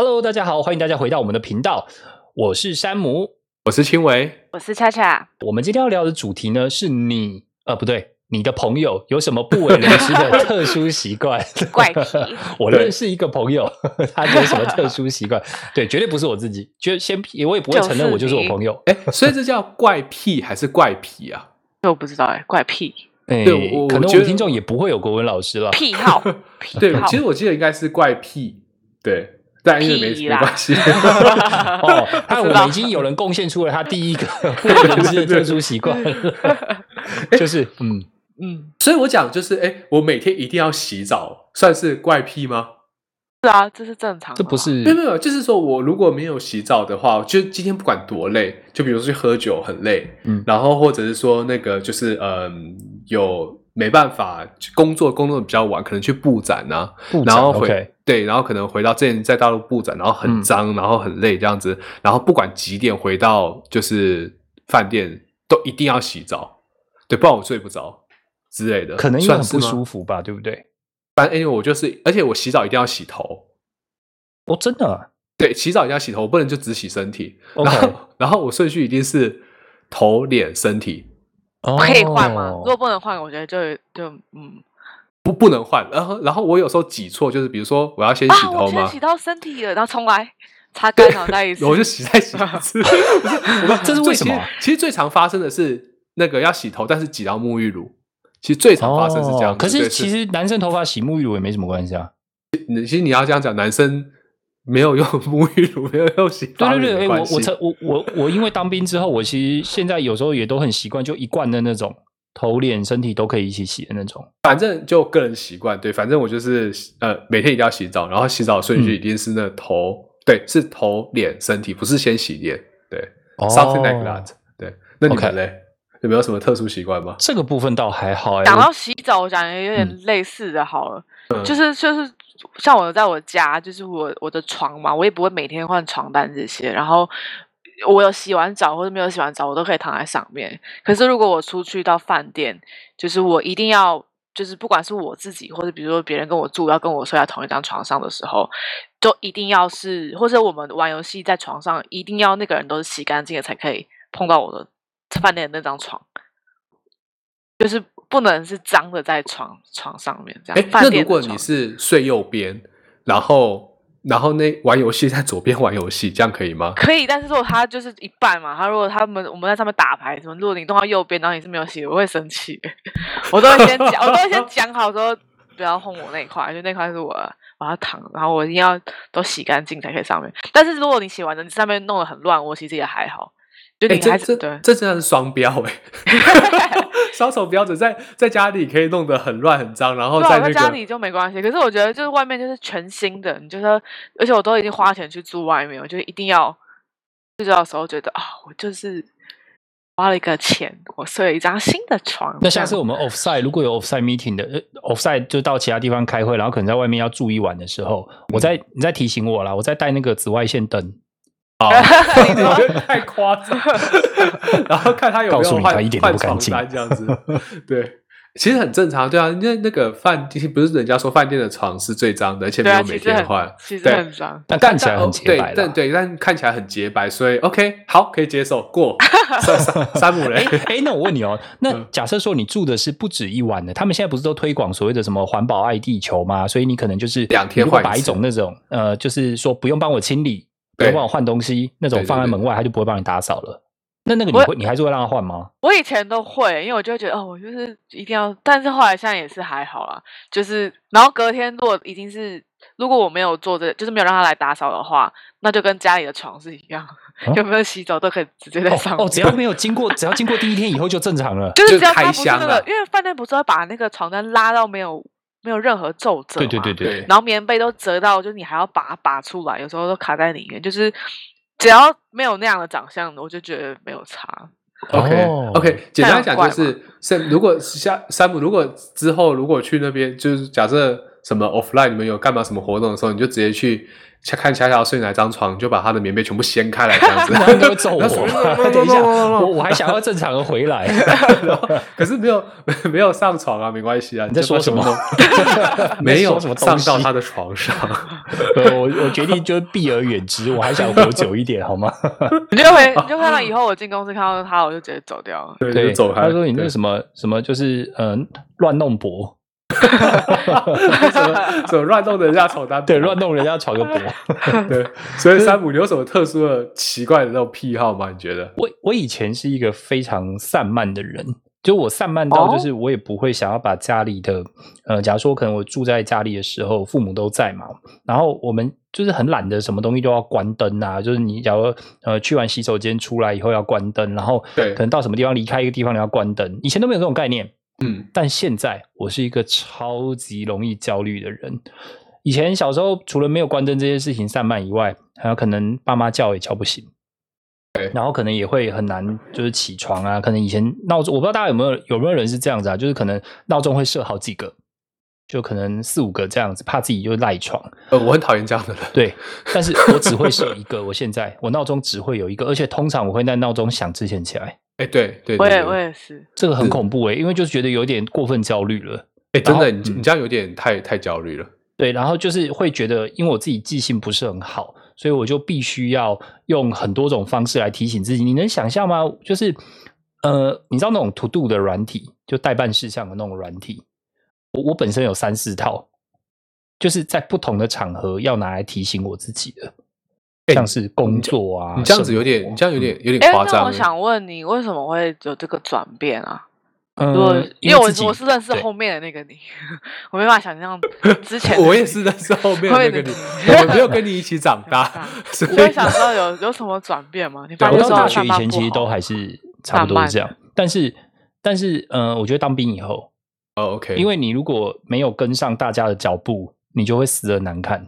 Hello，大家好，欢迎大家回到我们的频道，我是山姆，我是青维，我是恰恰。我们今天要聊的主题呢，是你呃不对，你的朋友有什么不为人知的 特殊习惯？怪癖。我认识一个朋友，他有什么特殊习惯？对，绝对不是我自己，就先我也不会承认我就是我朋友。哎，所以这叫怪癖还是怪癖啊？我不知道哎，怪癖。哎，可能我们听众也不会有国文老师了。癖好，对，其实我记得应该是怪癖，对。但因为没没关系 哦，但我们已经有人贡献出了他第一个不人知的特殊习惯，就是嗯嗯，所以我讲就是哎，我每天一定要洗澡，算是怪癖吗？是啊，这是正常，这不是没有没有，就是说我如果没有洗澡的话，就今天不管多累，就比如说去喝酒很累，嗯，然后或者是说那个就是嗯有。没办法，工作工作比较晚，可能去布展呢，然后回对，然后可能回到之前在大陆布展，然后很脏，然后很累这样子，然后不管几点回到就是饭店，都一定要洗澡，对，不然我睡不着之类的，可能很不舒服吧，对不对？反正因为我就是，而且我洗澡一定要洗头，哦，真的，对，洗澡一定要洗头，我不能就只洗身体，然后然后我顺序一定是头、脸、身体。可以换吗？如果不能换，我觉得就就嗯，不不能换。然后然后我有时候挤错，就是比如说我要先洗头吗？洗到身体了，然后重来擦干脑袋一次，我就洗再洗一次。这是为什么？其实最常发生的是那个要洗头，但是挤到沐浴乳。其实最常发生是这样。可是其实男生头发洗沐浴乳也没什么关系啊。其实你要这样讲，男生。没有用沐浴乳，没有用洗对对对，哎，我我我我我因为当兵之后，我其实现在有时候也都很习惯，就一罐的那种头脸身体都可以一起洗的那种。反正就个人习惯，对，反正我就是呃每天一定要洗澡，然后洗澡顺序一定是那头，对，是头脸身体，不是先洗脸，对，something like that，对。那你们嘞，有没有什么特殊习惯吗？这个部分倒还好。讲到洗澡，我讲有点类似的，好了，就是就是。像我在我家，就是我我的床嘛，我也不会每天换床单这些。然后我有洗完澡或者没有洗完澡，我都可以躺在上面。可是如果我出去到饭店，就是我一定要，就是不管是我自己或者比如说别人跟我住，要跟我睡在同一张床上的时候，都一定要是，或者我们玩游戏在床上，一定要那个人都是洗干净的才可以碰到我的饭店的那张床，就是。不能是脏的在床床上面这样。那如果你是睡右边，然后然后那玩游戏在左边玩游戏，这样可以吗？可以，但是如果他就是一半嘛，他如果他们我们在上面打牌什么，如果你动到右边，然后你是没有洗，我会生气。我都会先讲，我都会先讲好说不要碰我那一块，就那块是我我要躺，然后我一定要都洗干净才可以上面。但是如果你洗完了，你上面弄得很乱，我其实也还好。就你这这这真的是双标哎。双手标准在在家里可以弄得很乱很脏，然后在家里就没关系。可是我觉得就是外面就是全新的，你就说，而且我都已经花钱去住外面，我就一定要睡觉的时候觉得啊，我就是花了一个钱，我睡了一张新的床。那下次我们 offsite 如果有 offsite meeting 的 offsite 就到其他地方开会，然后可能在外面要住一晚的时候，我再你再提醒我啦，我再带那个紫外线灯。啊，太夸张！然后看他有没有换换床单这样子，对，其实很正常，对啊，因为那个饭店不是人家说饭店的床是最脏的，而且没有每天换，其实很脏，但看起来很洁白，但对，但看起来很洁白，所以 OK，好，可以接受过。三三五人。哎，那我问你哦，那假设说你住的是不止一晚的，他们现在不是都推广所谓的什么环保爱地球吗？所以你可能就是两天换把一种那种呃，就是说不用帮我清理。不用帮我换东西，那种放在门外，他就不会帮你打扫了。那那个你会，你还是会让他换吗？我以前都会，因为我就会觉得哦，我就是一定要。但是后来现在也是还好啦，就是然后隔天如果已经是如果我没有做这，就是没有让他来打扫的话，那就跟家里的床是一样，有没有洗澡都可以直接在上面。哦，只要没有经过，只要经过第一天以后就正常了。就是只要他不是那个，因为饭店不是会把那个床单拉到没有。没有任何皱褶，对对对对，然后棉被都折到，就是你还要把它拔出来，有时候都卡在里面。就是只要没有那样的长相的，我就觉得没有差。OK OK，简单讲就是，是如果下山姆，如果之后如果去那边，就是假设什么 offline，你们有干嘛什么活动的时候，你就直接去看恰恰睡哪张床，就把他的棉被全部掀开来这样子，他都会揍我。等 一下，我我还想要正常的回来，可是没有没有上床啊，没关系啊。你在说什么？没有上到他的床上。我我决定就避而远之，我还想活久一点，好吗？你就会你就看到以后我进公司看到他，我就直接走掉了。对，走开。他说你那个什么什么就是嗯乱弄脖。怎么怎么乱弄人家床单？对，乱弄人家床的脖。对，所以山姆，你有什么特殊的、奇怪的那种癖好吗？你觉得？我我以前是一个非常散漫的人，就我散漫到就是我也不会想要把家里的呃，假如说可能我住在家里的时候，父母都在嘛，然后我们就是很懒得，什么东西都要关灯啊。就是你假如呃去完洗手间出来以后要关灯，然后对，可能到什么地方离开一个地方你要关灯，以前都没有这种概念。嗯，但现在我是一个超级容易焦虑的人。以前小时候除了没有关灯这件事情散漫以外，还有可能爸妈叫也叫不醒，对，然后可能也会很难就是起床啊。可能以前闹钟，我不知道大家有没有有没有人是这样子啊？就是可能闹钟会设好几个，就可能四五个这样子，怕自己就赖床。呃，我很讨厌这样的人。对，但是我只会设一个。我现在我闹钟只会有一个，而且通常我会在闹钟响之前起来。哎，对对，我也我也是，这个很恐怖哎，因为就是觉得有点过分焦虑了。哎，真的，你你这样有点太太焦虑了。对，然后就是会觉得，因为我自己记性不是很好，所以我就必须要用很多种方式来提醒自己。你能想象吗？就是呃，你知道那种 To Do 的软体，就代办事项的那种软体，我我本身有三四套，就是在不同的场合要拿来提醒我自己的。像是工作啊，你这样子有点，你这样有点有点夸张。那我想问你，为什么会有这个转变啊？嗯，因为我我是认识后面的那个你，我没办法想象之前。我也是认识后面那个你，我没有跟你一起长大，所以想知道有有什么转变吗？你发现大学以前其实都还是差不多是这样，但是但是嗯，我觉得当兵以后，哦，OK，因为你如果没有跟上大家的脚步，你就会死的难看。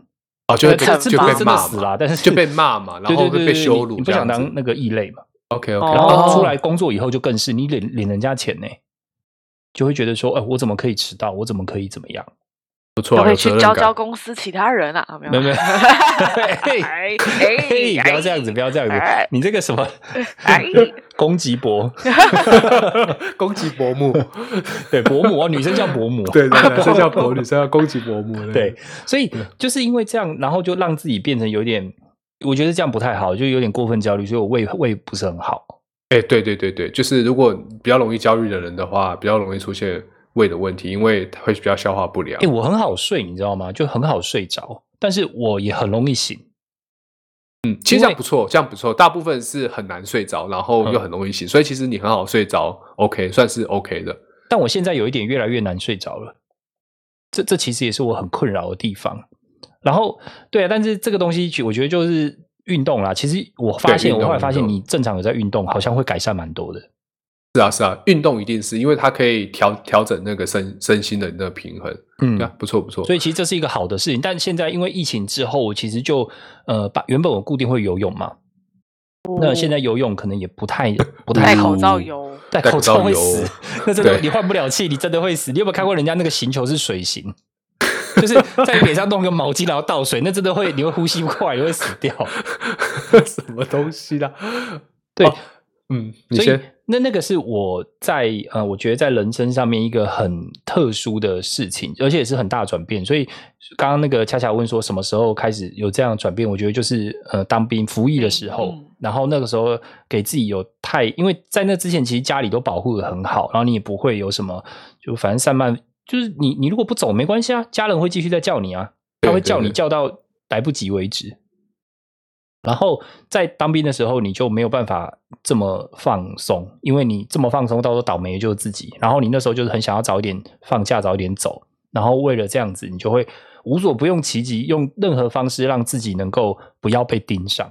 哦，就就被真的死了，但是就被骂嘛，然后被羞辱，你不想当那个异类嘛？OK OK，然后出来工作以后就更是，你领领人家钱呢，就会觉得说，哎，我怎么可以迟到？我怎么可以怎么样？不错，可以去教教公司其他人啊，没有？没有，哎不要这样子，不要这样子，你这个什么？攻击伯，攻击伯母，对伯母啊，女生叫伯母，对，男生叫伯，女生叫攻击伯母，对，所以就是因为这样，然后就让自己变成有点，我觉得这样不太好，就有点过分焦虑，所以我胃胃不是很好。哎，对对对对，就是如果比较容易焦虑的人的话，比较容易出现。胃的问题，因为会比较消化不良。哎，我很好睡，你知道吗？就很好睡着，但是我也很容易醒。嗯，其实这样不错，这样不错。大部分是很难睡着，然后又很容易醒，所以其实你很好睡着，OK，算是 OK 的。但我现在有一点越来越难睡着了，这这其实也是我很困扰的地方。然后，对啊，但是这个东西，我觉得就是运动啦。其实我发现，我后来发现，你正常有在运动，好像会改善蛮多的。是啊是啊，运动一定是因为它可以调调整那个身身心的那个平衡，嗯，不错不错。所以其实这是一个好的事情。但现在因为疫情之后，其实就呃，把原本我固定会游泳嘛，那现在游泳可能也不太 不太戴口罩游，戴口罩会死。那真的你换不了气，你真的会死。你有没有看过人家那个行球是水行，就是在脸上弄个毛巾然后倒水，那真的会你会呼吸不快，你会死掉。什么东西啦？对。嗯，所以那那个是我在呃，我觉得在人生上面一个很特殊的事情，而且也是很大转变。所以刚刚那个恰恰问说什么时候开始有这样转变，我觉得就是呃当兵服役的时候，然后那个时候给自己有太，因为在那之前其实家里都保护的很好，然后你也不会有什么，就反正散漫，就是你你如果不走没关系啊，家人会继续再叫你啊，他会叫你叫到来不及为止。然后在当兵的时候，你就没有办法这么放松，因为你这么放松，到时候倒霉的就是自己。然后你那时候就是很想要早一点放假，早一点走。然后为了这样子，你就会无所不用其极，用任何方式让自己能够不要被盯上。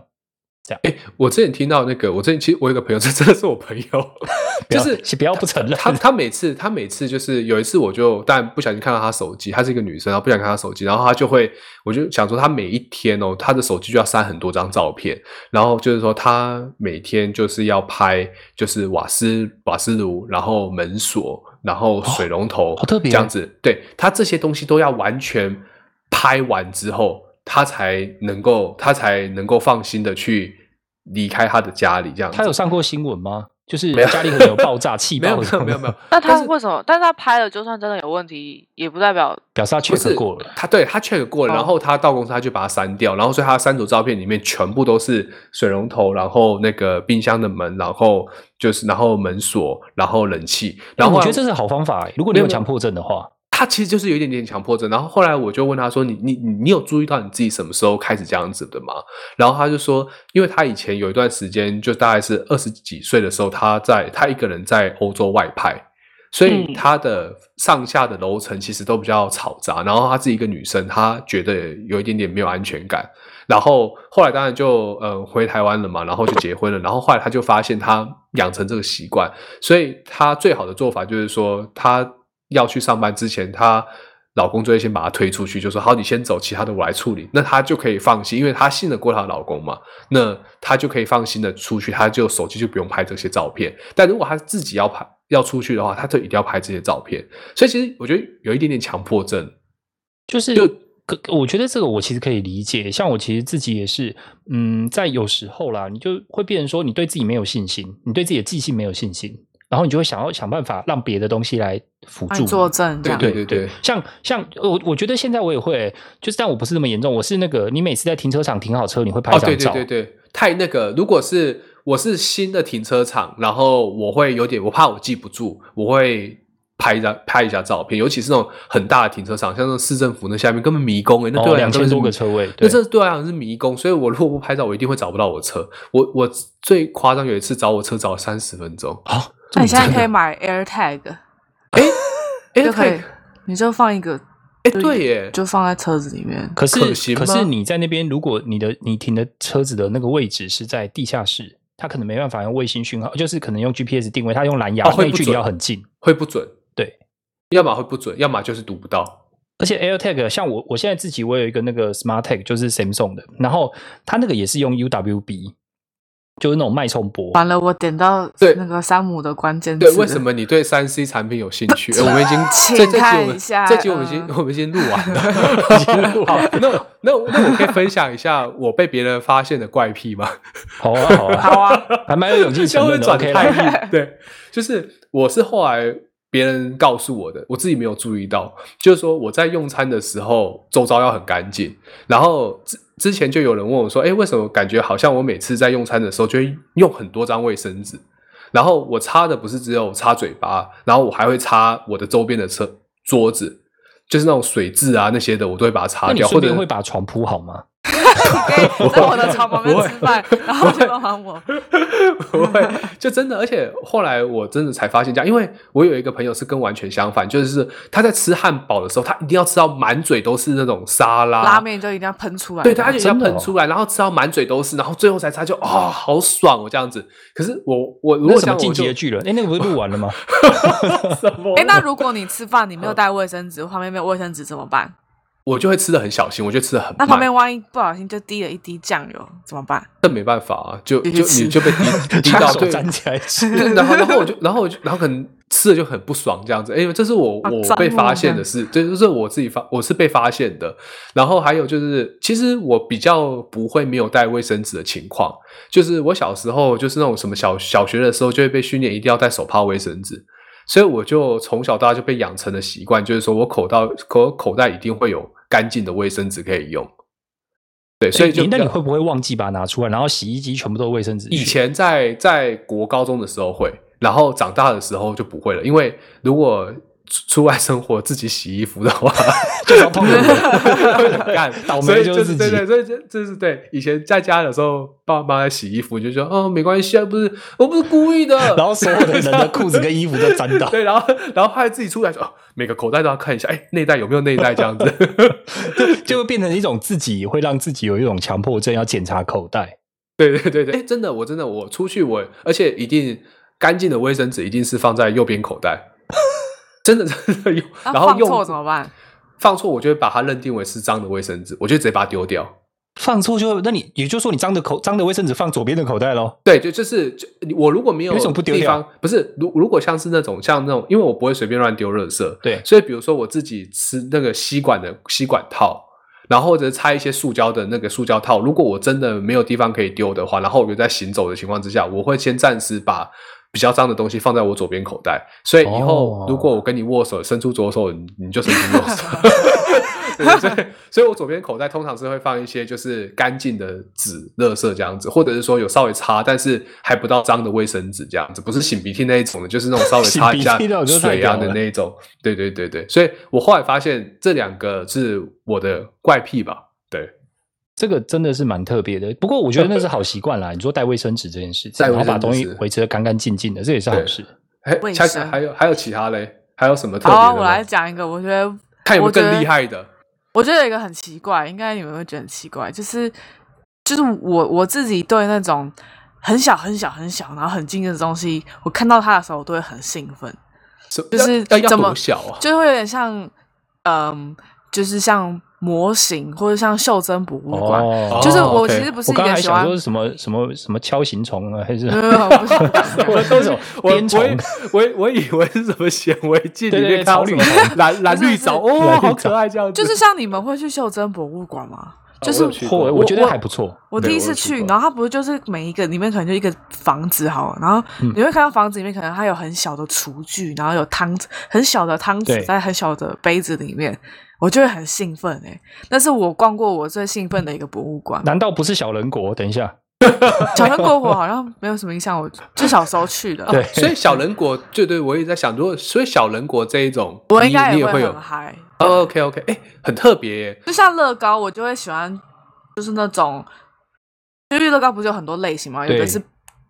哎，我之前听到那个，我之前其实我有个朋友，这真的是我朋友，就是不要不承认。他他每次他每次就是有一次，我就但不小心看到他手机，她是一个女生，然后不想看他手机，然后他就会，我就想说，他每一天哦，他的手机就要删很多张照片，然后就是说他每天就是要拍，就是瓦斯瓦斯炉，然后门锁。然后水龙头，好特别这样子。对他这些东西都要完全拍完之后，他才能够他才能够放心的去离开他的家里。这样，他有上过新闻吗？就是没有家里可能有爆炸、气爆，没有没有没有没有，那但是他为什么？但是他拍了，就算真的有问题，也不代表表示他不是 check 过了。他对他 check 过了，哦然后他到公司他就把它删掉，然后所以他删除照片里面全部都是水龙头，然后那个冰箱的门，然后就是然后门锁，然后冷气，然后我觉得这是好方法欸，如果你有强迫症的话，他其实就是有一点点强迫症。然后后来我就问他说：“你你你有注意到你自己什么时候开始这样子的吗？”然后他就说：“因为他以前有一段时间，就大概是二十几岁的时候，他在他一个人在欧洲外派，所以他的上下的楼层其实都比较嘈杂。然后他自己一个女生，她觉得有一点点没有安全感。然后后来当然就呃回台湾了嘛，然后就结婚了。然后后来他就发现他养成这个习惯，所以他最好的做法就是说，他要去上班之前，她老公就会先把她推出去，就说好，你先走，其他的我来处理。那她就可以放心，因为她信得过她老公嘛，那她就可以放心的出去，她就手机就不用拍这些照片。但如果她自己要拍要出去的话，她就一定要拍这些照片。所以其实我觉得有一点点强迫症，就是就可我觉得这个我其实可以理解，像我其实自己也是，嗯，在有时候啦，你就会变成说你对自己没有信心，你对自己的记性没有信心，然后你就会想要想办法让别的东西来辅助作证。这样。对对对像像我我觉得现在我也会，就是但我不是那么严重，我是那个你每次在停车场停好车，你会拍张照，对对对，太那个，如果是我是新的停车场，然后我会有点，我怕我记不住，我会拍一张拍一下照片，尤其是那种很大的停车场，像那种市政府那下面根本迷宫哎、那对两千多个车位，那对，这对我来讲是迷宫，所以我如果不拍照，我一定会找不到我的车。我我最夸张有一次找我车找了三十分钟，好，那你现在可以买 AirTag，哎哎就可以太，你就放一个，哎就对耶，就放在车子里面。可是可是你在那边，如果你的你停的车子的那个位置是在地下室，它可能没办法用卫星讯号，就是可能用 GPS 定位，它用蓝牙，那距离要很近。会不准，对，要么会不准，要么就是读不到。而且 AirTag 像我我现在自己我有一个那个 Smart Tag，就是 Samsung 的，然后它那个也是用 UWB，就是那种脉冲波。完了，我点到对那个山姆的关键对，为什？么你对三 C 产品有兴趣？呃我们已经 请这这集我们这集我们已经呃我们已经录完了，已经录好。那那那我可以分享一下我被别人发现的怪癖吗？好啊好啊，好啊，还蛮有勇气这样会承认的。转硬。对，就是我是后来别人告诉我的，我自己没有注意到，就是说我在用餐的时候周遭要很干净。然后之之前就有人问我说：“哎，为什么感觉好像我每次在用餐的时候就会用很多张卫生纸？然后我擦的不是只有擦嘴巴，然后我还会擦我的周边的车桌子。”就是那种水渍啊那些的，我都会把它擦掉，或者会把床铺好吗？可以在我的床旁边吃饭，然后就帮忙我。不会，就真的，而且后来我真的才发现这样，因为我有一个朋友是跟完全相反，就是他在吃汉堡的时候，他一定要吃到满嘴都是那种沙拉拉，面就一定要喷出来。对，他就一定要喷出来，然后吃到满嘴都是，然后最后才擦就啊、好爽哦这样子。可是我我如果什么进果这样我就击的巨人？哎，那个不是录 完了吗？什么哎，那如果你吃饭你没有带卫生纸，旁边没有卫生纸怎么办？我就会吃的很小心，我就吃的很那旁，边万一不小心就滴了一滴酱油怎么办？这没办法啊，就就你就被滴 滴到就，站起来吃。然后然后我就然后我就然后可能吃的就很不爽这样子，因为这是我我被发现的事，这就是我自己发我是被发现的。然后还有就是，其实我比较不会没有带卫生纸的情况，就是我小时候就是那种什么小小学的时候就会被训练一定要带手帕卫生纸。所以我就从小到大就被养成了习惯，就是说我口袋口口袋一定会有干净的卫生纸可以用。对，所以那你会不会忘记把它拿出来，然后洗衣机全部都是卫生纸？以前在在国高中的时候会，然后长大的时候就不会了，因为如果出出外生活自己洗衣服的话，就是要碰人干倒霉就是自己对对，所以这这是对。以前在家的时候，爸妈在洗衣服，你就说哦没关系啊，不是我不是故意的，然后所有的人的裤子跟衣服都沾到。对，然后然后后来自己出来说哦，每个口袋都要看一下，哎，内袋有没有内袋这样子。就会变成一种自己会让自己有一种强迫症，要检查口袋。对对对对，哎，真的，我真的我出去我，而且一定干净的卫生纸一定是放在右边口袋，真的真的有，然后用放错怎么办？放错，我就会把它认定为是脏的卫生纸，我就直接把它丢掉。放错就那你也就是说你脏的口脏的卫生纸放左边的口袋喽？对，就就是就我如果没有为什么不丢掉地方，不是如如果像是那种像那种，因为我不会随便乱丢垃圾，对所以比如说我自己吃那个吸管的吸管套，然后或者是拆一些塑胶的那个塑胶套，如果我真的没有地方可以丢的话，然后我就在行走的情况之下，我会先暂时把比较脏的东西放在我左边口袋，所以以后哦如果我跟你握手，伸出左手，你你就伸出右手。对所以，所以我左边口袋通常是会放一些就是干净的纸、垃圾这样子，或者是说有稍微擦，但是还不到脏的卫生纸这样子，不是擤鼻涕那一种的，就是那种稍微 擦一下水啊的那一种。对对对对，所以我后来发现这两个是我的怪癖吧。对，这个真的是蛮特别的。不过我觉得那是好习惯啦。你说带卫生纸这件事情，然后把东西维持的干干净净的，这也是好事。哎，还有还有其他嘞，还有什么特别好啊？我来讲一个，我觉得看有没有更厉害的。我觉得有一个很奇怪，应该你们会觉得很奇怪，就是就是我我自己对那种很小很小很小，然后很近的东西，我看到它的时候，我都会很兴奋，就是怎么小啊？就会有点像，嗯，就是像模型或者像袖珍博物馆。哦就是我其实不是我刚才一个喜欢，想说是什么什么什么锹形虫啊，还是 我都是我我以我以我以为是什么显微镜里对对面看到什么草履蓝蓝绿藻，蓝哦，好可爱这样子。就是像你们会去袖珍博物馆吗？就是我我觉得还不错。我第一次去，然后它不是就是每一个里面可能就一个房子好了，然后嗯你会看到房子里面可能它有很小的厨具，然后有汤很小的汤对匙在很小的杯子里面，我就会很兴奋哎、那是我逛过我最兴奋的一个博物馆。难道不是小人国？等一下，小人国我好像没有什么印象，我就小时候去的，对所以小人国，对对，我也在想，如果所以小人国这一种，我你应该也会很嗨。哦，OK OK，哎，很特别耶，就像乐高，我就会喜欢，就是那种，因为乐高不是有很多类型嘛，有对的是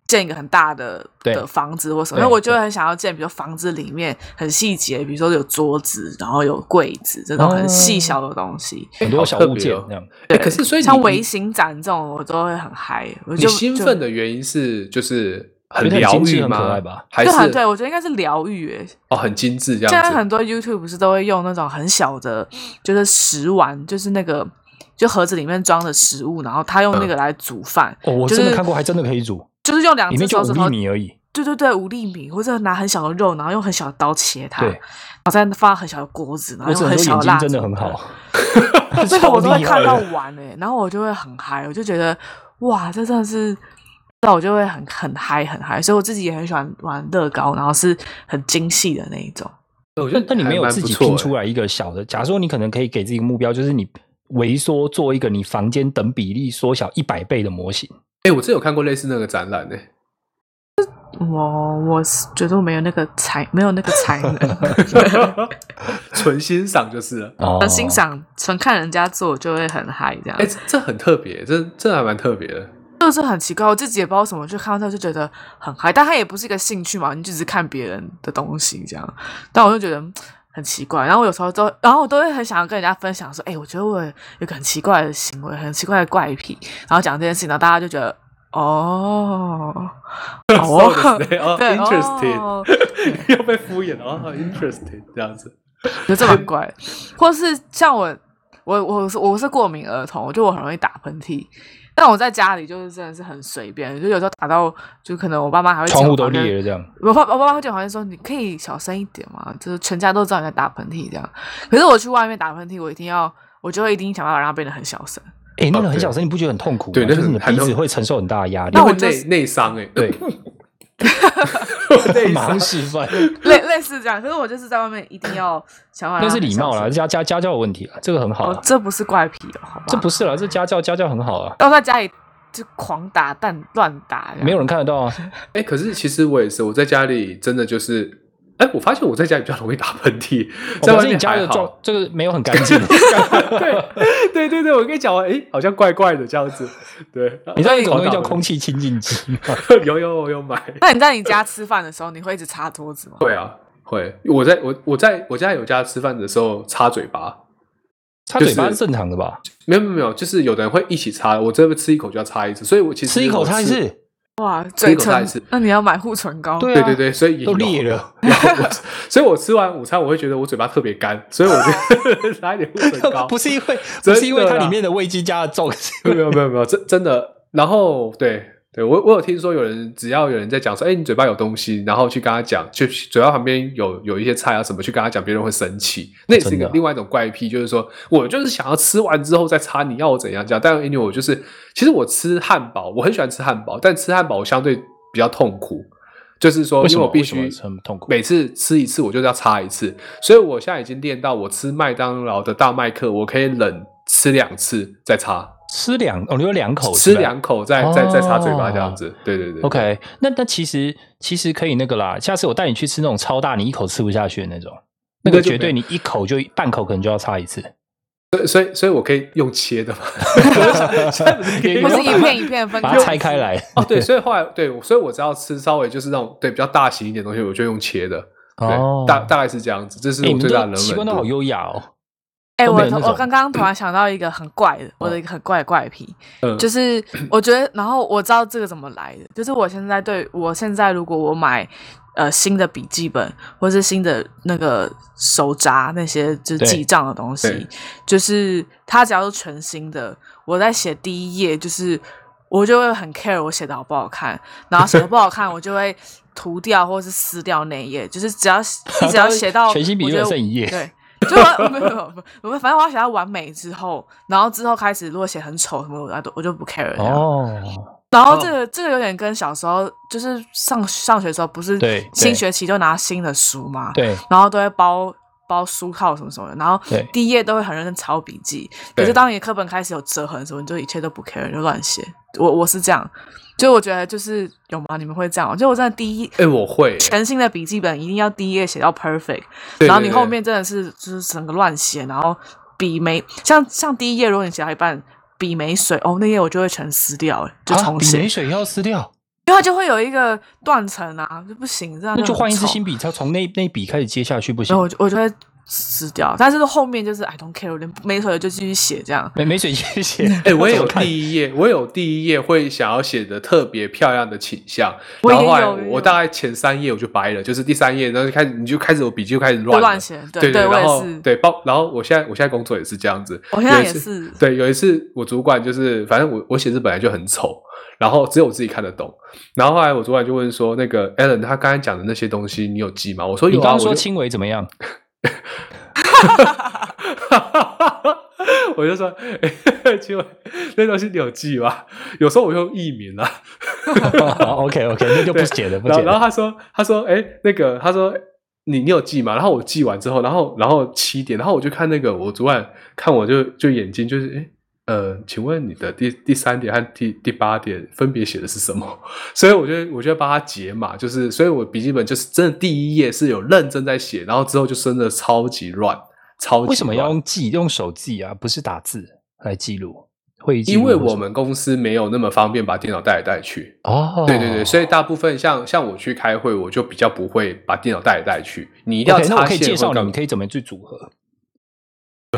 建一个很大的的房子或什么，对那我就会很想要建，比如房子里面很细节，比如说有桌子，然后有柜子这种很细哦小的东西。很多小物件好特别哦这样。哎，可是所以像微型展这种，我都会很嗨。我你兴奋的原因是就是很疗愈吗？可爱吧还是很对，我觉得应该是疗愈诶。哦很精致这样现在？很多 YouTube 不是都会用那种很小的，就是食丸，就是那个就盒子里面装的食物，然后他用那个来煮饭。哦，我就是真的看过，还真的可以煮，就是用两里面就五只手指头米而已。对对对，五粒米，或者拿很小的肉，然后用很小的刀切它，对然后再放很小的锅子，然后用很小的辣。真的很好，这个我都会看到的完诶、然后我就会很嗨，我就觉得哇，这真的是，那我就会很很嗨很嗨，所以我自己也很喜欢玩乐高，然后是很精细的那一种。我觉得那那你没有自己拼出来一个小的？假如说你可能可以给自己一个目标，就是你微缩做一个你房间等比例缩小一百倍的模型。哎，我真有看过类似那个展览呢。我我是觉得我没有那个才没有那个才能，纯欣赏就是了。哦纯欣赏纯看人家做就会很嗨这样哎、。这很特别，这这还蛮特别的。这个是很奇怪，我自己也不知道什么，就看到它就觉得很嗨，但它也不是一个兴趣嘛，你就只是看别人的东西这样，但我就觉得嗯很奇怪，然后我有时候都，然后我都会很想要跟人家分享说，哎、我觉得我有个很奇怪的行为，很奇怪的怪癖，然后讲这件事情，然后大家就觉得。哦，哦そうですね哦对 interesting 哦又被敷衍了哦，interesting 这样子。觉得这蛮怪的，或是像我，我我是我是过敏儿童，就我很容易打喷嚏。 但我在家里就是真的是很随便，就有时候打到，就可能我爸妈还会窗户都裂了这样。我爸我爸妈会就好像说你可以小声一点嘛，就是全家都知道你在打喷嚏这样。可是我去外面打喷嚏，我一定要，我就会一定想办法让它变得很小声。哎、那个很小声，你不觉得很痛苦吗？对就是你的鼻子会承受很大的压力那。会那我就是内内伤哎，对，内 马上伤示范，类类似这样，可是我就是在外面一定要想办法。那是礼貌啦，。家家家教的问题啊，这个很好啊，，哦这不是怪癖哦，好吧？这不是啦，这家教家教很好啊，要在家里就狂打蛋乱打，没有人看得到啊。哎、可是其实我也是，我在家里真的就是，哎、我发现我在家里比较容易打喷嚏，在外面我是你家还好的状。这个没有很干净，对对对对，我跟你讲完，哎、好像怪怪的这样子。对，你知道有一种东西叫空气清净机吗？有有我有买。那你在你家吃饭的时候，你会一直擦桌子吗？会啊，会。我在我我在我家有家吃饭的时候擦嘴巴，擦嘴巴是正常的吧？没有没有没有，就是有的人会一起擦，我这边吃一口就要擦一次，所以我其实吃一口擦一次，哇，嘴唇那你要买护唇膏。对啊对对对，所以也都裂了。然后我，所以我吃完午餐，我会觉得我嘴巴特别干，所以我就 拿一点护唇膏。不是因为不是因为它里面的味精加的重，没有没有没有，真真的。然后对对，我我有听说有人只要有人在讲说，哎，你嘴巴有东西，然后去跟他讲，就嘴巴旁边有有一些菜啊什么，去跟他讲，别人会生气。那也是一个另外一种怪癖，就是说我就是想要吃完之后再擦，你要我怎样这样。但因为我就是，其实我吃汉堡，我很喜欢吃汉堡，但吃汉堡我相对比较痛苦。就是说，因为我必须痛苦每次吃一次我就要擦一次，所以我现在已经练到我吃麦当劳的大麦克，我可以冷吃两次再擦。吃两哦，你有两口吃两口再再再擦嘴巴这样哦子，对对对。OK，那那其实其实可以那个啦，下次我带你去吃那种超大，你一口吃不下去的那种，那个绝对你一口就半口可能就要擦一次。所以所以所以我可以用切的嘛？不是一片一片分开把它。拆开来。哦，对，所以后来对，所以我只要吃稍微就是那种对比较大型一点的东西，我就用切的。对，哦大大概是这样子，这是我最大的能力习惯都好。优雅哦。哎、我我刚刚突然想到一个很怪的，我的一个很怪的怪癖，嗯就是我觉得，然后我知道这个怎么来的，就是我现在对我现在如果我买呃新的笔记本或是新的那个手札那些就是记账的东西，就是它只要是全新的，我在写第一页就是我就会很 care 我写的好不好看，然后写的不好看我就会涂掉或是撕掉那一页，就是只要 你只要写到全新笔记本剩一页对。就我没有没有，我反正我要写到完美之后，然后之后开始如果写很丑什么，我都我就不 care 了。哦，然后这个、这个有点跟小时候就是上上学的时候，不是新学期就拿新的书嘛，对，然后都会包包书套什么什么的，然后第一页都会很认真抄笔记。可是当你的课本开始有折痕的时候，你就一切都不 care，就乱写。我我是这样，就我觉得就是有吗？你们会这样吗？就我真的第一哎，我会，全新的笔记本一定要第一页写到 perfect，对然后你后面真的是就是整个乱写，然后笔没像像第一页，如果你写到一半笔没水，哦，那页我就会全撕掉，哎就啊重写，笔没水要撕掉，因为它就会有一个断层啊，就不行，这样那就换一支新笔，它从那那笔开始接下去不行。我我就会撕掉，但是后面就是 I don't care，我连没水就继续写这样。没没水谢谢。哎，我也有 第一页，我有第一页会想要写的特别漂亮的倾向，然后后来我大概前三页我就掰了，就是第三页，然后就开始你就开始我笔记就开始乱乱写对对然后对包，然后我现在我现在工作也是这样子，我现在有一次也是对，有一次我主管就是，反正我我写字本来就很丑，然后只有我自己看得懂。然后后来我主管就问说：“那个 Alan，他刚才讲的那些东西你有记吗？”我说：“有啊。”你刚刚说轻微怎么样？我就说：“哎，请问那东西你有记吗？”有时候我用艺名啊。OK OK，那就不对解了，不然解了。然后他说：“他说，哎，那个，他说你你有记吗？”然后我记完之后，然后然后七点，然后我就看那个我昨晚看我就就眼睛就是哎。呃，请问你的第第三点和第第八点分别写的是什么？所以我就我就帮他解码，就是，所以我笔记本就是真的第一页是有认真在写，然后之后就真的超级乱，超级为什么要用记用手记啊？不是打字来记录会议记录因？为我们公司没有那么方便把电脑带来带去。哦，对对对，所以大部分像像我去开会，我就比较不会把电脑带来带去。你一定要那我可以介绍你，你可以怎么去组合？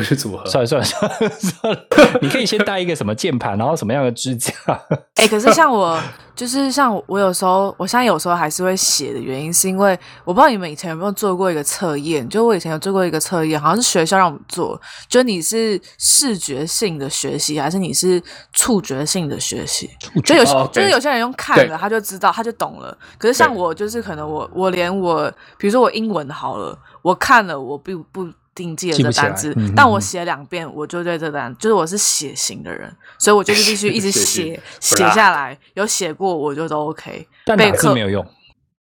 我去组合。算了算了算了算了，你可以先带一个什么键盘，然后什么样的支架？哎、可是像我，就是像我，有时候，我现在有时候还是会写的原因，是因为我不知道你们以前有没有做过一个测验，就我以前有做过一个测验，好像是学校让我们做，就你是视觉性的学习，还是你是触觉性的学习？就有、哦就是有些人用看对的，他就知道，他就懂了。可是像我，就是可能我我连我，比如说我英文好了，我看了我并不一定记得记不起来这单字，嗯嗯嗯但我写两遍，我就对这单，就是我是写型的人，所以我就是必须 一直写写写下来，有写过我就都 OK。但打字备课没有用。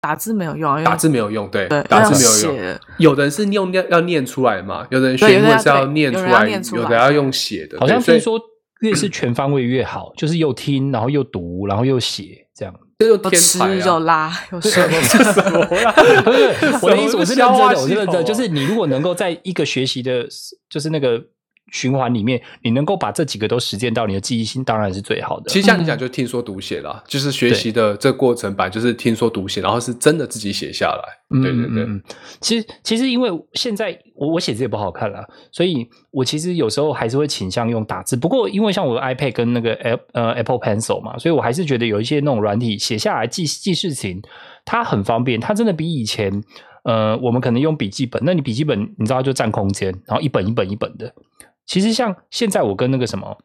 打字没有用啊，打字没有用，对，对打字没有用。有的人是用念要念出来嘛，有的人学英文是要念出来，有的要用写的。好像所以听说越是全方位越好，就是又听，然后又读，然后又写，这样。这就有吃天才啊！有拉有 什么什么啦？不是我的意思，我是认真的，我是认真的，就是你如果能够在一个学习的，就是那个循环里面，你能够把这几个都实践到你的记忆性，当然是最好的。其实像你讲，就听说读写啦，就是学习的这个过程版，就是听说读写，然后是真的自己写下来。对对对，其实其实因为现在我我写字也不好看了，所以我其实有时候还是会倾向用打字。不过因为像我的 iPad 跟那个 Apple 呃 Apple Pencil 嘛，所以我还是觉得有一些那种软体写下来记记事情，它很方便，它真的比以前。呃，我们可能用笔记本，那你笔记本你知道就占空间，然后一本一本一本的。其实像现在我跟那个什么，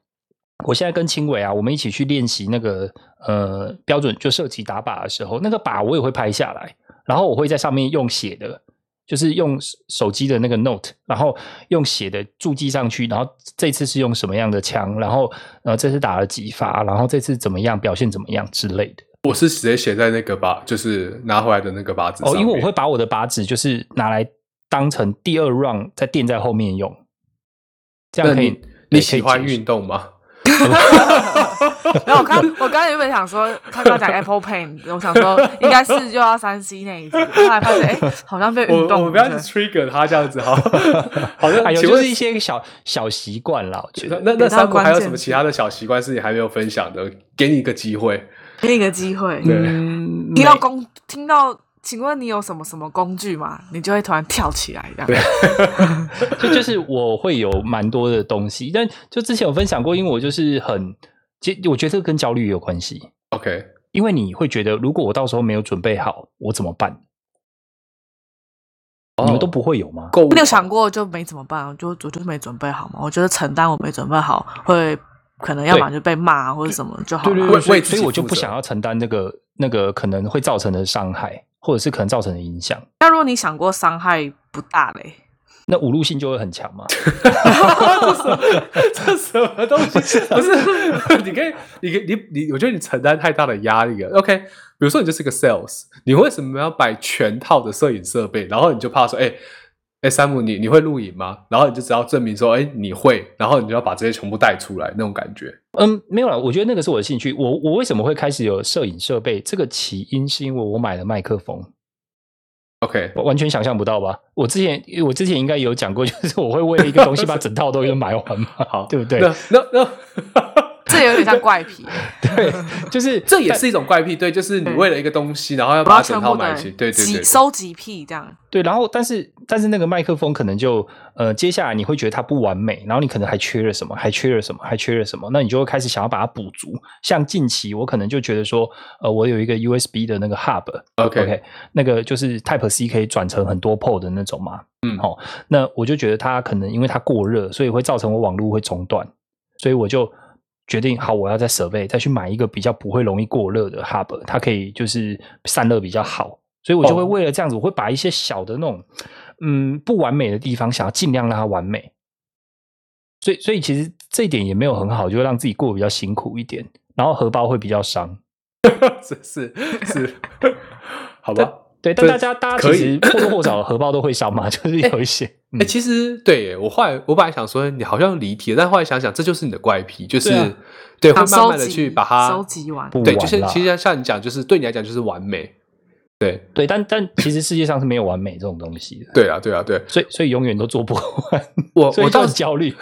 我现在跟青伟啊，我们一起去练习那个呃标准就射击打靶的时候，那个靶我也会拍下来，然后我会在上面用写的，就是用手机的那个 Note，然后用写的注记上去，然后这次是用什么样的枪，然后呃这次打了几发，然后这次怎么样表现怎么样之类的。我是直接写在那个靶，就是拿回来的那个靶子上。哦，因为我会把我的靶子就是拿来当成第二 round 再垫在后面用，这样可以。你喜欢运动吗？没有，我刚我刚刚原本想说，他刚讲 Apple Pen，我想说应该是又要三 C 那一次，后来发现哎，好像被运动。我不要去 trigger 他这样子哈，好 像有就是一些小小习惯了。我觉得那那三步还有什么其他的小习惯是你还没有分享的？给你一个机会。给你一个机会，听到工，听到，请问你有什么什么工具吗？你就会突然跳起来，这样。就就是我会有蛮多的东西，但就之前有分享过，因为我就是很，其我觉得这个跟焦虑有关系。OK，因为你会觉得，如果我到时候没有准备好，我怎么办？你们都不会有吗？你有想过就没怎么办？就我就是没准备好嘛。我觉得承担我没准备好会。可能要么就被骂或者什么就好了，所以我就不想要承担那个那个可能会造成的伤害，或者是可能造成的影响。那如果你想过伤害不大嘞，那侮辱性就会很强吗？这什么东西？不是，你可以，你可以，你你，我觉得你承担太大的压力了。OK，比如说你就是个 sales，你为什么要摆全套的摄影设备？然后你就怕说，哎。哎，山姆，你你会录影吗？然后你就只要证明说，哎，你会，然后你就要把这些全部带出来，那种感觉。嗯，没有了。我觉得那个是我的兴趣。我我为什么会开始有摄影设备？这个起因是因为我买了麦克风。OK，完全想象不到吧？我之前我之前应该有讲过，就是我会为了一个东西把整套都给买完嘛，好，对不对？那那那。这有点像怪癖，对，就是 这也是一种怪癖，对，就是你为了一个东西，然后要把它全套买齐，对对对，收集癖这样。对，然后但是但是那个麦克风可能就呃，接下来你会觉得它不完美，然后你可能还缺了什么，还缺了什么，还缺了什么，那你就会开始想要把它补足。像近期我可能就觉得说，呃，我有一个 USB 的那个 Hub，OK OK，那个就是 Type C 可以转成很多 Port 的那种嘛，嗯，好，那我就觉得它可能因为它过热，所以会造成我网络会中断，所以我就。决定好，我要在设备再去买一个比较不会容易过热的 hub，它可以就是散热比较好，所以我就会为了这样子，我会把一些小的那种嗯不完美的地方，想要尽量让它完美。所以，所以其实这一点也没有很好，就会让自己过得比较辛苦一点，然后荷包会比较伤。是是是，好吧。对，但大家大家其实或多或少荷包都会伤嘛，就是有一些。哎，其实对我后来我本来想说你好像离题了，但后来想想这就是你的怪癖，就是对会慢慢的去把它收集完。对，就是其实像你讲，就是对你来讲就是完美。对对，但但其实世界上是没有完美这种东西的。对啊，对啊，对，所以所以永远都做不完。我我倒是焦虑。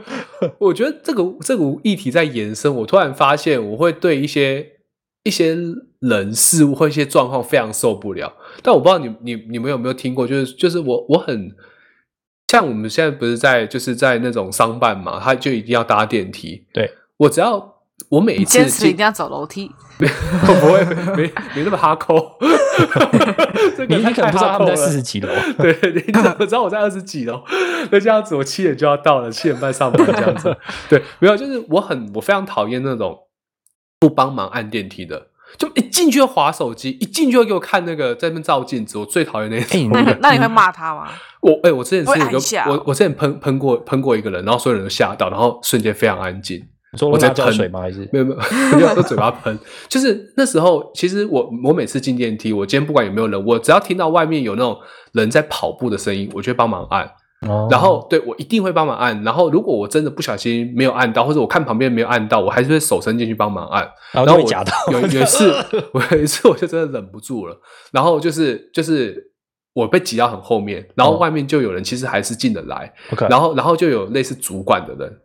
我觉得这个这个议题在延伸，我突然发现我会对一些一些人事物或一些状况非常受不了。但我不知道你你你们有没有听过，就是就是我我很像我们现在不是在就是在那种商办嘛，他就一定要搭电梯。对我只要我每一次坚持一定要走楼梯，我不会没没那么哈扣。你你可能不知道他们在四十几楼，对，你怎么知道我在二十几楼，那这样子我七点就要到了，七点半上班这样子。对，没有，就是我很我非常讨厌那种不帮忙按电梯的。就一进去就划手机，一进去就给我看那个在那边照镜子，我最讨厌那种。那那你会骂他吗？我哎，我之前是有个我我之前喷喷过喷过一个人，然后所有人都吓到，然后瞬间非常安静。我在喷水吗？还是没有没有 没有用嘴巴喷？就是那时候，其实我我每次进电梯，我今天不管有没有人，我只要听到外面有那种人在跑步的声音，我就会帮忙按。然后对我一定会帮忙按，然后如果我真的不小心没有按到，或者我看旁边没有按到，我还是会手伸进去帮忙按。然后我夹到。有 有一次，我有一次我就真的忍不住了，然后就是就是我被挤到很后面，然后外面就有人其实还是进得来然后然后就有类似主管的人，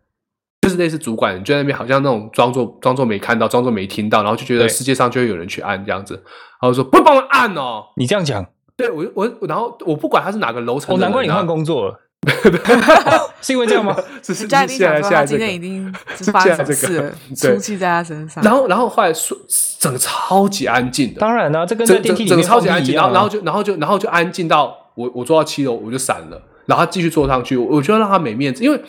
就是类似主管就在那边好像那种装作装作没看到，装作没听到，然后就觉得世界上就会有人去按这样子，然后说不帮忙按哦。你这样讲，对我我然后我不管他是哪个楼层哦，的人啊、难怪你换工作了，是因为这样吗？是是现在现在这个天一定是发生 什么事了，对出气在他身上。然后然后后来说整个超级安静的，当然啦、这跟在整整整个电梯里面超级安静，然后然后就然后就然后就安静到我我坐到七楼我就闪了，然后他继续坐上去，我觉得让他没面子，因为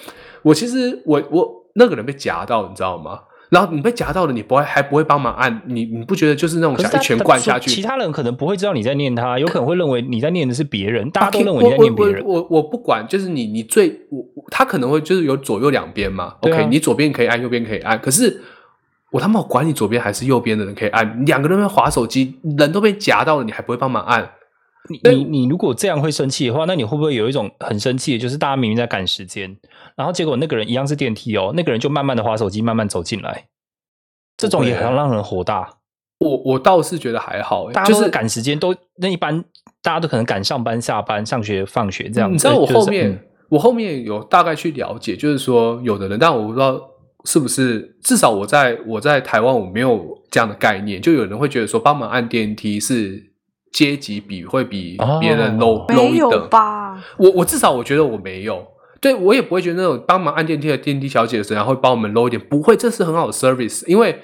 我其实我我那个人被夹到，你知道吗？然后你被夹到了，你不会还不会帮忙按，你你不觉得就是那种想一拳灌下去？其他人可能不会知道你在念他，有可能会认为你在念的是别人，大家都认为你在念别人。我我不管，就是你你最我我他可能会就是有左右两边嘛。啊 OK，你左边可以按，右边可以按，可是我他妈管你左边还是右边的人可以按，两个人在划手机，人都被夹到了，你还不会帮忙按？你你你如果这样会生气的话，那你会不会有一种很生气的，就是大家明明在赶时间，然后结果那个人一样是电梯哦，那个人就慢慢的划手机，慢慢走进来，这种也很让人火大。我我倒是觉得还好、欸，大家都在就是赶时间，都那一般大家都可能赶上班、下班、上学、放学这样。你知道我就是后面、嗯我后面有大概去了解，就是说有的人，但我不知道是不是，至少我在我在台湾我没有这样的概念，就有人会觉得说帮忙按电梯是阶级比会比哦别人 low、low 没有一等。吧？我我至少我觉得我没有，对我也不会觉得那种帮忙按电梯的电梯小姐的人会帮我们 low 一点，不会，这是很好的 service，因为。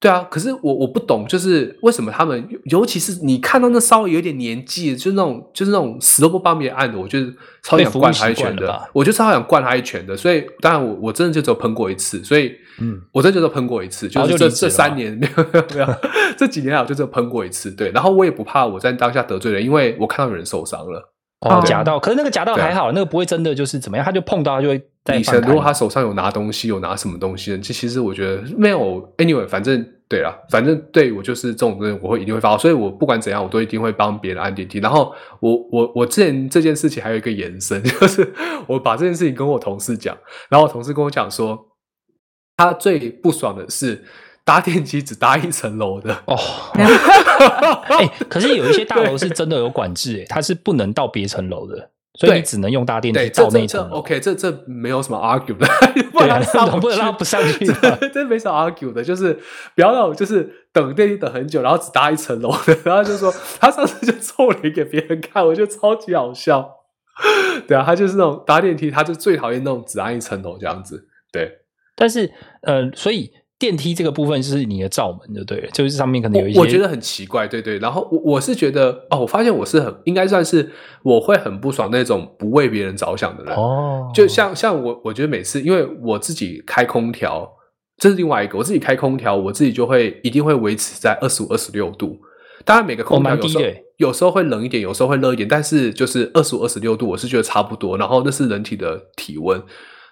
对啊，可是我我不懂，就是为什么他们，尤其是你看到那稍微有点年纪，就是那种就是那种死都不帮别人按的，我就是超想灌他一拳的我就超想灌他一拳的。所以当然我我真的就只有喷过一次，所以嗯我真的就只有喷过一次，就是这这三年没有 没有，这几年啊我就只有喷过一次，对，然后我也不怕我在当下得罪人，因为我看到有人受伤了。哦，对。夹到，可是那个夹到还好，那个不会真的就是怎么样，他就碰到他就会再以前如果他手上有拿东西，有拿什么东西这，其其实我觉得没有，anyway，反正对了，反正对我就是这种东西，我会一定会发，所以我不管怎样，我都一定会帮别人按电梯。然后我我我之前这件事情还有一个延伸，就是我把这件事情跟我同事讲，然后我同事跟我讲说，他最不爽的是搭电梯只搭一层楼的。哦。哎、可是有一些大楼是真的有管制，哎，它是不能到别层楼的，所以你只能用搭电梯到那层。OK，这这没有什么 argue 的，不对啊然他上不上去 这没什么 argue 的，就是不要让我就是等电梯等很久，然后只搭一层楼的，然后就说他上次就臭脸给别人看，我觉得超级好笑。对啊，他就是那种搭电梯，他就最讨厌那种只按一层楼这样子。对，但是呃，所以电梯这个部分是你的罩门，就对了，就是上面可能有一些，我我觉得很奇怪，对对。然后我我是觉得哦，我发现我是很应该算是我会很不爽那种不为别人着想的人。哦，就像像我，我觉得每次因为我自己开空调，这是另外一个，我自己开空调，我自己就会一定会维持在二十五、二十六度。当然，每个空调有时候会冷一点，有时候会热一点，但是就是二十五、二十六度，我是觉得差不多。然后那是人体的体温。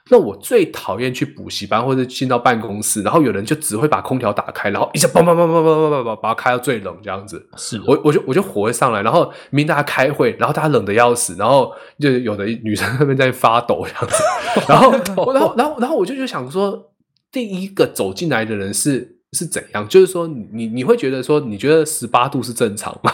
那我最讨厌去补习班或者进到办公室然后有人就只会把空调打开然后一直梆梆梆梆梆梆梆把它开到最冷这样子是我我就我就火会上来然后明大家开会然后大家冷的要死然后就有的女生那边在发抖这样子然后然后然后然后我就就想说第一个走进来的人是是怎样？就是说你你会觉得说你觉得十八度是正常吗？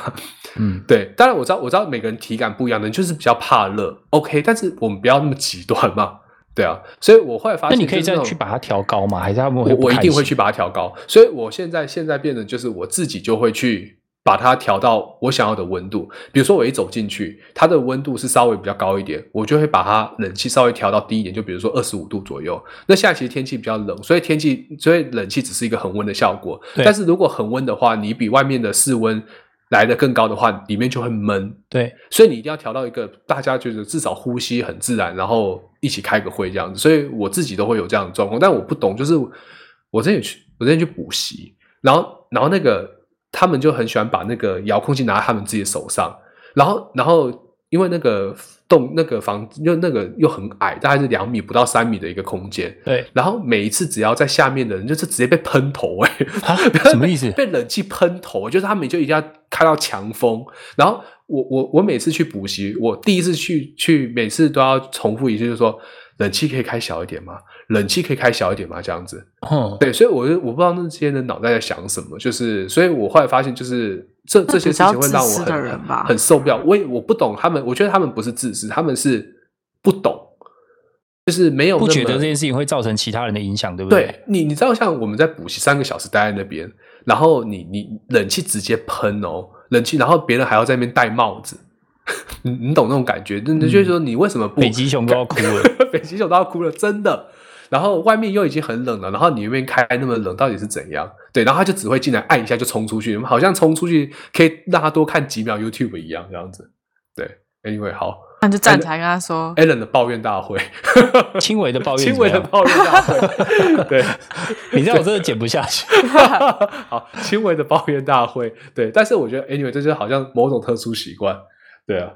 嗯。对当然我知道我知道每个人体感不一样的就是比较怕热 ok 但是我们不要那么极端嘛。对啊，所以我后来发现，那你可以再去把它调高吗？还是他们会我我一定会去把它调高，所以我现在现在变得就是我自己就会去把它调到我想要的温度。比如说我一走进去，它的温度是稍微比较高一点，我就会把它冷气稍微调到低一点，就比如说二十五度左右。那现在其实天气比较冷，所以天气所以冷气只是一个恒温的效果。但是如果恒温的话，你比外面的室温来的更高的话，里面就会闷。对，所以你一定要调到一个大家觉得至少呼吸很自然，然后一起开个会这样子。所以我自己都会有这样的状况，但我不懂，就是我之前去我之前去补习，然后然后那个他们就很喜欢把那个遥控器拿在他们自己手上，然后然后因为那个洞那个房子又那个又很矮，大概是两米不到三米的一个空间。对然后每一次只要在下面的人，就是直接被喷头哎、啊，什么意思？被冷气喷头，就是他们就一定要开到强风。然后我我我每次去补习，我第一次去去，每次都要重复一句，就是说冷气可以开小一点吗？冷气可以开小一点吗？这样子。嗯，对，所以我就我不知道那些人脑袋在想什么，就是，所以我后来发现，就是这这些事情会让我很很受不了。我也我不懂他们，我觉得他们不是自私，他们是不懂，就是没有不觉得这件事情会造成其他人的影响，对不对你，你知道像我们在补习三个小时待在那边，然后你你冷气直接喷哦，冷气，然后别人还要在那边戴帽子，你你懂那种感觉？就是说你为什么不？北极熊都要哭了，北极熊都要哭了，真的。然后外面又已经很冷了，然后你那边开那么冷，到底是怎样？对，然后他就只会进来按一下就冲出去，好像冲出去可以让他多看几秒 YouTube 一样，这样子。对，Anyway，好，那就站起来跟他说，Allen 的抱怨大会，轻微的抱怨，轻微的抱怨大会，对，你这样我真的剪不下去。好，轻微的抱怨大会，对，但是我觉得 Anyway，这就好像某种特殊习惯，对啊，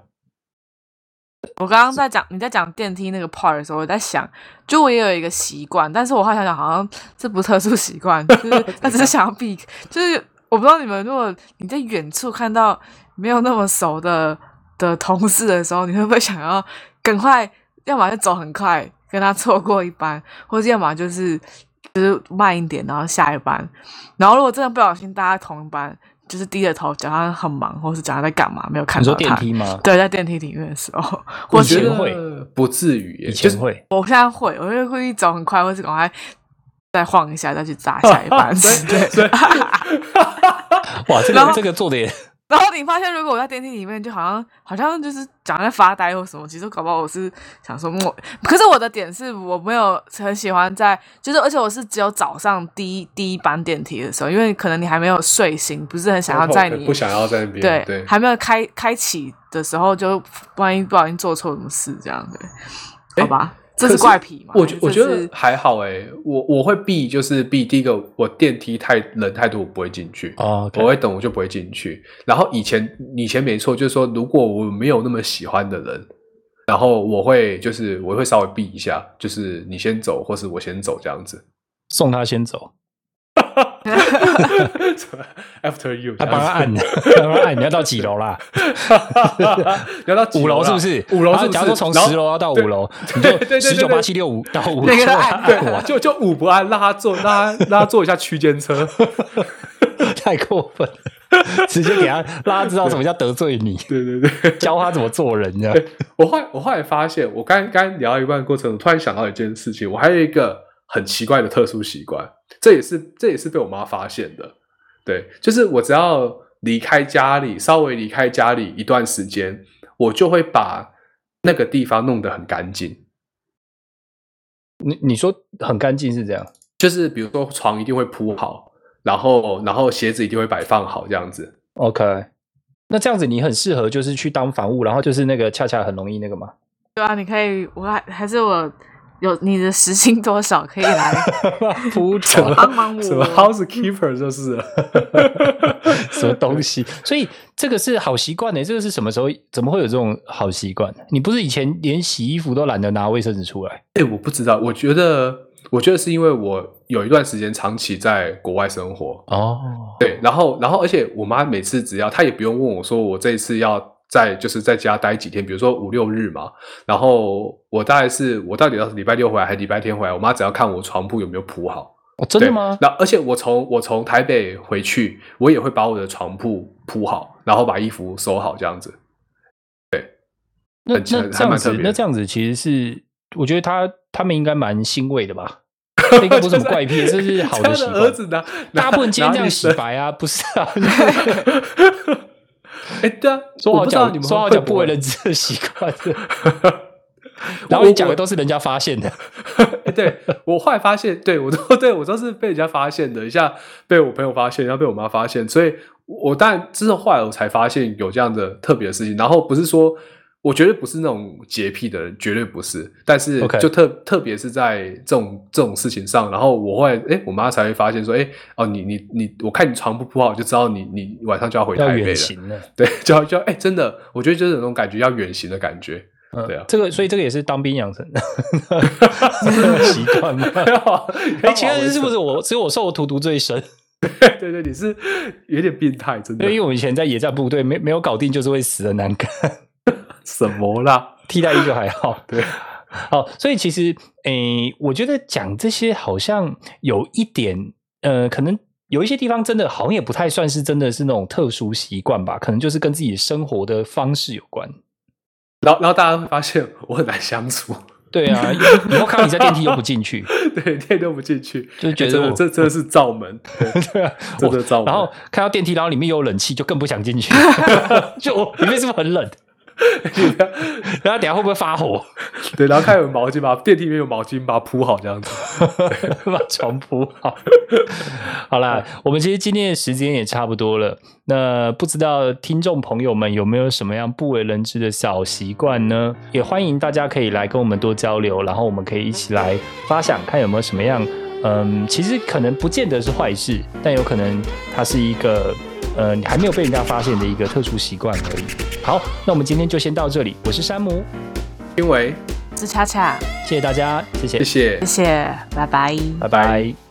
我刚刚在讲你在讲电梯那个 part 的时候，我在想，就我也有一个习惯，但是我后来想想，好像这不是特殊习惯，就是 他只是想要避，就是我不知道你们，如果你在远处看到没有那么熟的的同事的时候，你会不会想要赶快，要么就走很快跟他错过一班，或者要么就是就是慢一点，然后下一班，然后如果真的不小心大家同一班，就是低着头讲他很忙，或是讲他在干嘛，没有看你说到他。电梯吗？对，在电梯里面的时候，我觉或是以前会不至于耶，以就是前会，我现在会，我会故意走很快，或是赶快再晃一下，再去砸下一班 所以之类所以的。哇，这个这个做的也然后你发现，如果我在电梯里面，就好像好像就是讲在发呆或什么，其实搞不好我是想说我，可是我的点是我没有很喜欢在，就是而且我是只有早上第一第一班电梯的时候，因为可能你还没有睡醒，不是很想要在你不想要在那边，对对，还没有开开启的时候，就万一不小心做错什么事这样对，好吧，这是怪癖吗？我觉我觉得还好哎，我我会避，就是避第一个，我电梯太人太多，我不会进去。哦，我会等，我就不会进去。然后以前以前没错，就是说，如果我没有那么喜欢的人，然后我会就是我会稍微避一下，就是你先走，或是我先走这样子。送他先走，After you，他帮他按，这帮他按，你要到几楼啦？你 要到几五楼啦是不是？五楼是假如说从十楼要到对五楼，你对对对对就十九八七六五到五楼，对，就就五不按，让他坐，让他让他坐一下区间车。太过分了，直接给他让他知道什么叫得罪你，对对对。教他怎么做人，这样。我后来我后来发现，我刚刚聊到一半的过程，我突然想到一件事情，我还有一个很奇怪的特殊习惯，这也是这也是被我妈发现的。对，就是我只要离开家里，稍微离开家里一段时间，我就会把那个地方弄得很干净。你你说很干净是这样，就是比如说床一定会铺好，然后然后鞋子一定会摆放好这样子。OK，那这样子你很适合就是去当房务，然后就是那个恰恰很容易那个吗，对啊，你可以，我还还是我有你的时薪多少可以来铺床帮忙什么。housekeeper 就是了 什么东西，所以这个是好习惯呢。这个是什么时候？怎么会有这种好习惯？你不是以前连洗衣服都懒得拿卫生纸出来？哎、我不知道，我觉得，我觉得是因为我有一段时间长期在国外生活，哦，对，然后，然后，而且我妈每次只要她也不用问我说我这一次要在就是在家待几天，比如说五六日嘛，然后我大概是我到底要是礼拜六回来还是礼拜天回来，我妈只要看我床铺有没有铺好，哦，真的对吗？然后，而且我从我从台北回去，我也会把我的床铺铺好，然后把衣服收好，这样子。那很那这样子那这样子其实是，我觉得他他们应该蛮欣慰的吧？这应该不是什么怪癖，这是好的习惯。儿子呢？大家不能今天这样洗白啊，不是啊？哎，对啊，说好我不知道你们讲说好讲不为人知的习惯，然后你讲的都是人家发现的。欸对我后来发现，对我都对我都是被人家发现的，一下被我朋友发现，然后被我妈发现，所以我当然之后后来我才发现有这样的特别的事情。然后不是说，我绝对不是那种洁癖的人，绝对不是。但是就特特别是在这种这种事情上，然后我后来哎，我妈才会发现说，哎哦，你你你，我看你床铺铺好，就知道你你晚上就要回要台北了。对，就要就要哎，真的，我觉得就是有那种感觉，要远行的感觉。嗯对啊这个所以这个也是当兵养成的 习惯吗？哎，其他人是不是我只有我受我荼毒最深？对对，你是有点变态，真的。因为我以前在野战部队没没有搞定，就是会死的难看。什么啦？替代役就还好。对，好，所以其实诶，我觉得讲这些好像有一点呃，可能有一些地方真的好像也不太算是真的是那种特殊习惯吧，可能就是跟自己生活的方式有关。然后，然后大家会发现我很难相处。对啊，以后看到你在电梯又不进去，对，电梯都不进去，就觉得这真的是罩门。对啊，真的罩门。然后看到电梯，然后里面有冷气，就更不想进去。就里面是不是很冷？然后等下会不会发火？对，然后看有毛巾，把电梯里面有毛巾，把它铺好，这样子，把床铺好。好啦，我们其实今天的时间也差不多了。那不知道听众朋友们有没有什么样不为人知的小习惯呢？也欢迎大家可以来跟我们多交流，然后我们可以一起来发想，看有没有什么样，嗯，其实可能不见得是坏事，但有可能它是一个。呃，你还没有被人家发现的一个特殊习惯而已。好，那我们今天就先到这里。我是山姆，因为是恰恰，谢谢大家，谢谢，谢谢，谢谢，拜拜，拜拜。